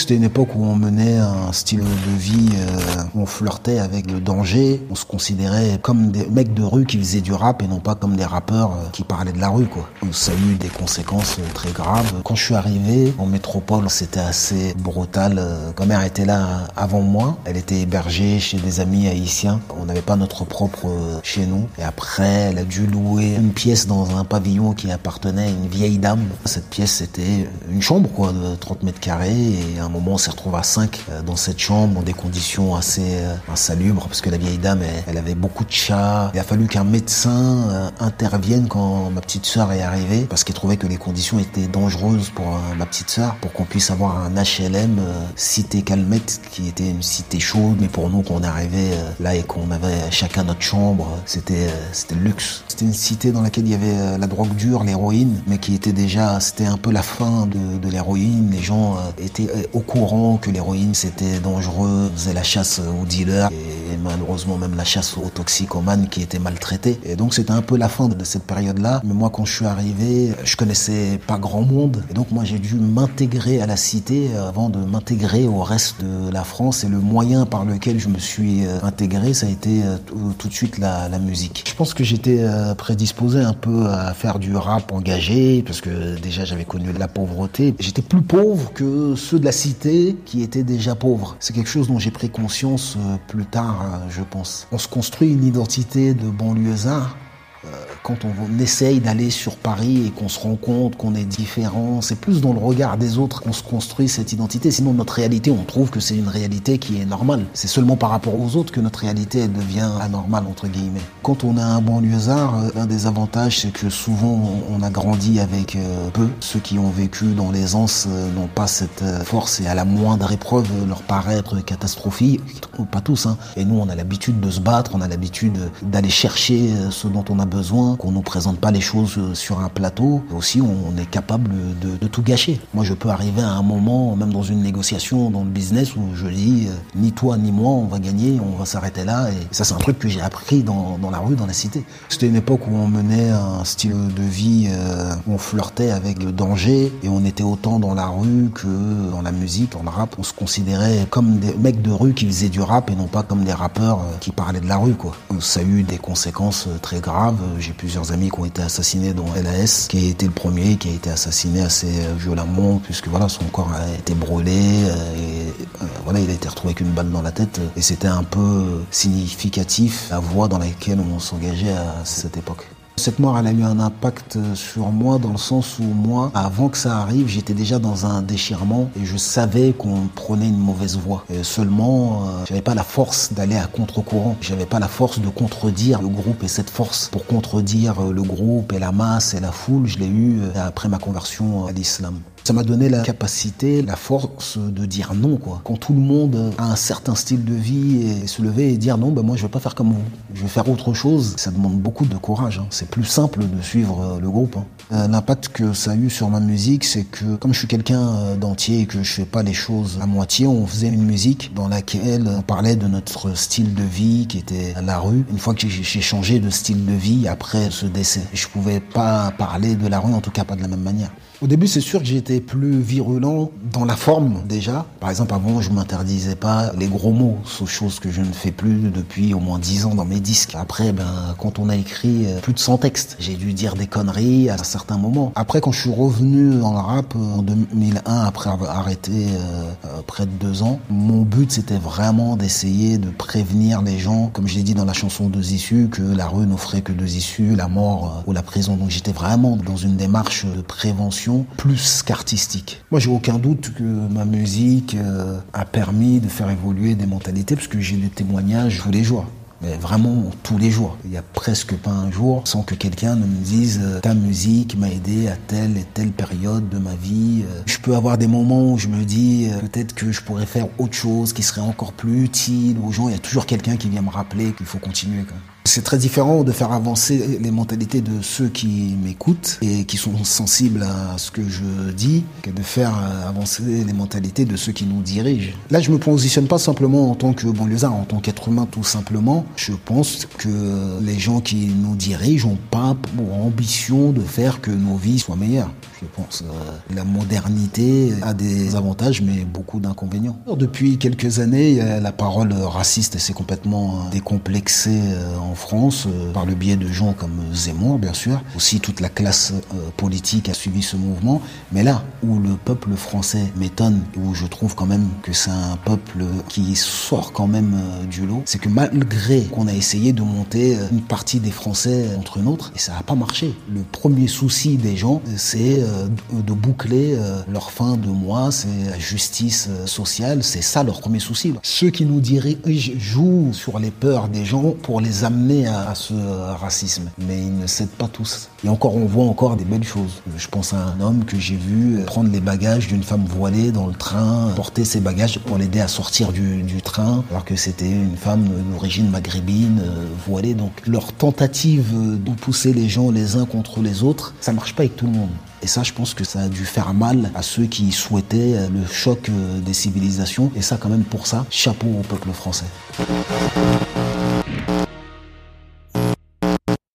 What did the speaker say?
C'était une époque où on menait un style de vie, euh, où on flirtait avec le danger. On se considérait comme des mecs de rue qui faisaient du rap et non pas comme des rappeurs euh, qui parlaient de la rue, quoi. Ça a eu des conséquences euh, très graves. Quand je suis arrivé en métropole, c'était assez brutal. Ma mère était là avant moi. Elle était hébergée chez des amis haïtiens. On n'avait pas notre propre chez nous. Et après, elle a dû louer une pièce dans un pavillon qui appartenait à une vieille dame. Cette pièce, c'était une chambre, quoi, de 30 mètres carrés. Et un moment, on s'est retrouvé à 5 dans cette chambre, dans des conditions assez euh, insalubres, parce que la vieille dame, elle, avait beaucoup de chats. Il a fallu qu'un médecin euh, intervienne quand ma petite sœur est arrivée, parce qu'il trouvait que les conditions étaient dangereuses pour euh, ma petite sœur, pour qu'on puisse avoir un HLM euh, cité Calmette, qui était une cité chaude, mais pour nous, quand on est arrivé euh, là et qu'on avait chacun notre chambre, c'était euh, c'était le luxe. C'était une cité dans laquelle il y avait euh, la drogue dure, l'héroïne, mais qui était déjà, c'était un peu la fin de, de l'héroïne. Les gens euh, étaient euh, au courant que l'héroïne c'était dangereux, faisaient la chasse aux dealers malheureusement même la chasse aux toxicomanes qui étaient maltraités. Et donc c'était un peu la fin de cette période-là. Mais moi quand je suis arrivé, je connaissais pas grand monde et donc moi j'ai dû m'intégrer à la cité avant de m'intégrer au reste de la France et le moyen par lequel je me suis euh, intégré, ça a été euh, tout, de suite la, la musique. Je pense que j'étais euh, prédisposé un peu à faire du rap engagé parce que déjà j'avais connu la pauvreté. J'étais plus pauvre que ceux de la cité qui étaient déjà pauvres. C'est quelque chose dont j'ai pris conscience euh, plus tard, euh, je pense. On se construit une identité de banlieusard quand on essaye d'aller sur Paris et qu'on se rend compte qu'on est différent, c'est plus dans le regard des autres qu'on se construit cette identité. Sinon, notre réalité, on trouve que c'est une réalité qui est normale. C'est seulement par rapport aux autres que notre réalité elle devient anormale, entre guillemets. Quand on a un banlieusard, euh, l'un des avantages, c'est que souvent, on a grandi avec euh, peu. Ceux qui ont vécu dans l'aisance euh, n'ont pas cette force et à la moindre épreuve leur paraît être catastrophique. Pas tous, hein. Et nous, on a l'habitude de se battre, on a l'habitude d'aller chercher ce dont on a besoin, qu'on nous présente pas les choses euh, sur un plateau. Aussi, on est capable de, tout gâcher. Moi, je peux arriver à un moment, même dans une négociation, dans le business, où je dis, euh, ni toi ni moi, on va gagner, on va s'arrêter là. Et ça, c'est un truc que j'ai appris dans, la rue, dans la cité. C'était une époque où on menait un style de vie, euh, où on flirtait avec le danger, et on était autant dans la rue que dans la musique, dans le rap. On se considérait comme des mecs de rue qui faisaient du rap et non pas comme des rappeurs qui parlaient de la rue, quoi. Ça a eu des conséquences très graves. Plusieurs amis qui ont été assassinés, dont LAS, qui a été le premier, qui a été assassiné assez euh, violemment, puisque voilà, son corps a été brûlé, euh, euh, il a été retrouvé avec une balle dans la tête, et c'était un peu significatif la voie dans laquelle on s'engageait à cette époque. Cette mort, elle a eu un impact sur moi dans le sens où moi, avant que ça arrive, j'étais déjà dans un déchirement et je savais qu'on prenait une mauvaise voie. Et seulement, euh, j'avais pas la force d'aller à contre-courant. J'avais pas la force de contredire le groupe et cette force pour contredire euh, le groupe et la masse et la foule, je l'ai eu euh, après ma conversion à l'islam. Ça m'a donné la capacité, la force de dire non, quoi. Quand tout le monde a un certain style de vie et se lever et dire non, ben moi je vais pas faire comme vous. Je vais faire autre chose. Ça demande beaucoup de courage. hein. C'est plus simple de suivre euh, le groupe. hein. Euh, L'impact que ça a eu sur ma musique, c'est que comme je suis quelqu'un euh, d'entier et que je fais pas les choses à moitié, on faisait une musique dans laquelle on parlait de notre style de vie qui était à la rue. Une fois que j'ai j'ai changé de style de vie après ce décès, je pouvais pas parler de la rue, en tout cas pas de la même manière. Au début, c'est sûr que j'étais plus virulent dans la forme déjà. Par exemple, avant, je m'interdisais pas les gros mots, chose que je ne fais plus depuis au moins 10 ans dans mes disques. Après, ben, quand on a écrit euh, plus de 100 textes, j'ai dû dire des conneries à certains moments. Après, quand je suis revenu dans le rap euh, en 2001, après avoir arrêté euh, près de deux ans, mon but c'était vraiment d'essayer de prévenir les gens, comme je l'ai dit dans la chanson Deux issues, que la rue n'offrait que deux issues, la mort ou la prison. Donc j'étais vraiment dans une démarche de prévention plus qu'artistique. Moi, j'ai aucun doute que ma musique euh, a permis de faire évoluer des mentalités, parce que j'ai des témoignages tous les jours. Mais vraiment tous les jours. Il y a presque pas un jour sans que quelqu'un ne me dise euh, ta musique m'a aidé à telle et telle période de ma vie. Euh, Je peux avoir des moments où je me dis peut-être que je pourrais faire autre chose qui serait encore plus utile aux gens. Il y a toujours quelqu'un qui vient me rappeler qu'il faut continuer. Quand même. C'est très différent de faire avancer les mentalités de ceux qui m'écoutent et qui sont sensibles à ce que je dis que de faire avancer les mentalités de ceux qui nous dirigent. Là, je me positionne pas simplement en tant que banlieusard, en tant qu'être humain tout simplement. Je pense que les gens qui nous dirigent ont pas pour ambition de faire que nos vies soient meilleures. Je pense euh, la modernité a des avantages mais beaucoup d'inconvénients. Depuis quelques années, la parole raciste s'est complètement décomplexée euh, en France euh, par le biais de gens comme Zemmour, bien sûr. Aussi, toute la classe politique a suivi ce mouvement. Mais là où le peuple français m'étonne, où je trouve quand même que c'est un peuple qui sort quand même du lot, c'est que malgré qu'on a essayé de monter une partie des Français entre nôtres, et ça n'a pas marché. Le premier souci des gens, c'est euh, de boucler euh, leur fin de mois, c'est la justice euh, sociale, c'est ça leur premier souci. Ceux qui nous dirigent jouent sur les peurs des gens pour les amener à, ce racisme, mais ils ne cèdent pas tous. Et encore, on voit encore des belles choses. Je pense à un homme que j'ai vu prendre les bagages d'une femme voilée dans le train, porter ses bagages pour l'aider à sortir du, train, alors que c'était une femme d'origine maghrébine, voilée. Donc leur tentative de pousser les gens les uns contre les autres, ça marche pas avec tout le monde. Et ça, je pense que ça a dû faire mal à ceux qui souhaitaient euh, le choc euh, des civilisations. Et ça, quand même, pour ça, chapeau au peuple français.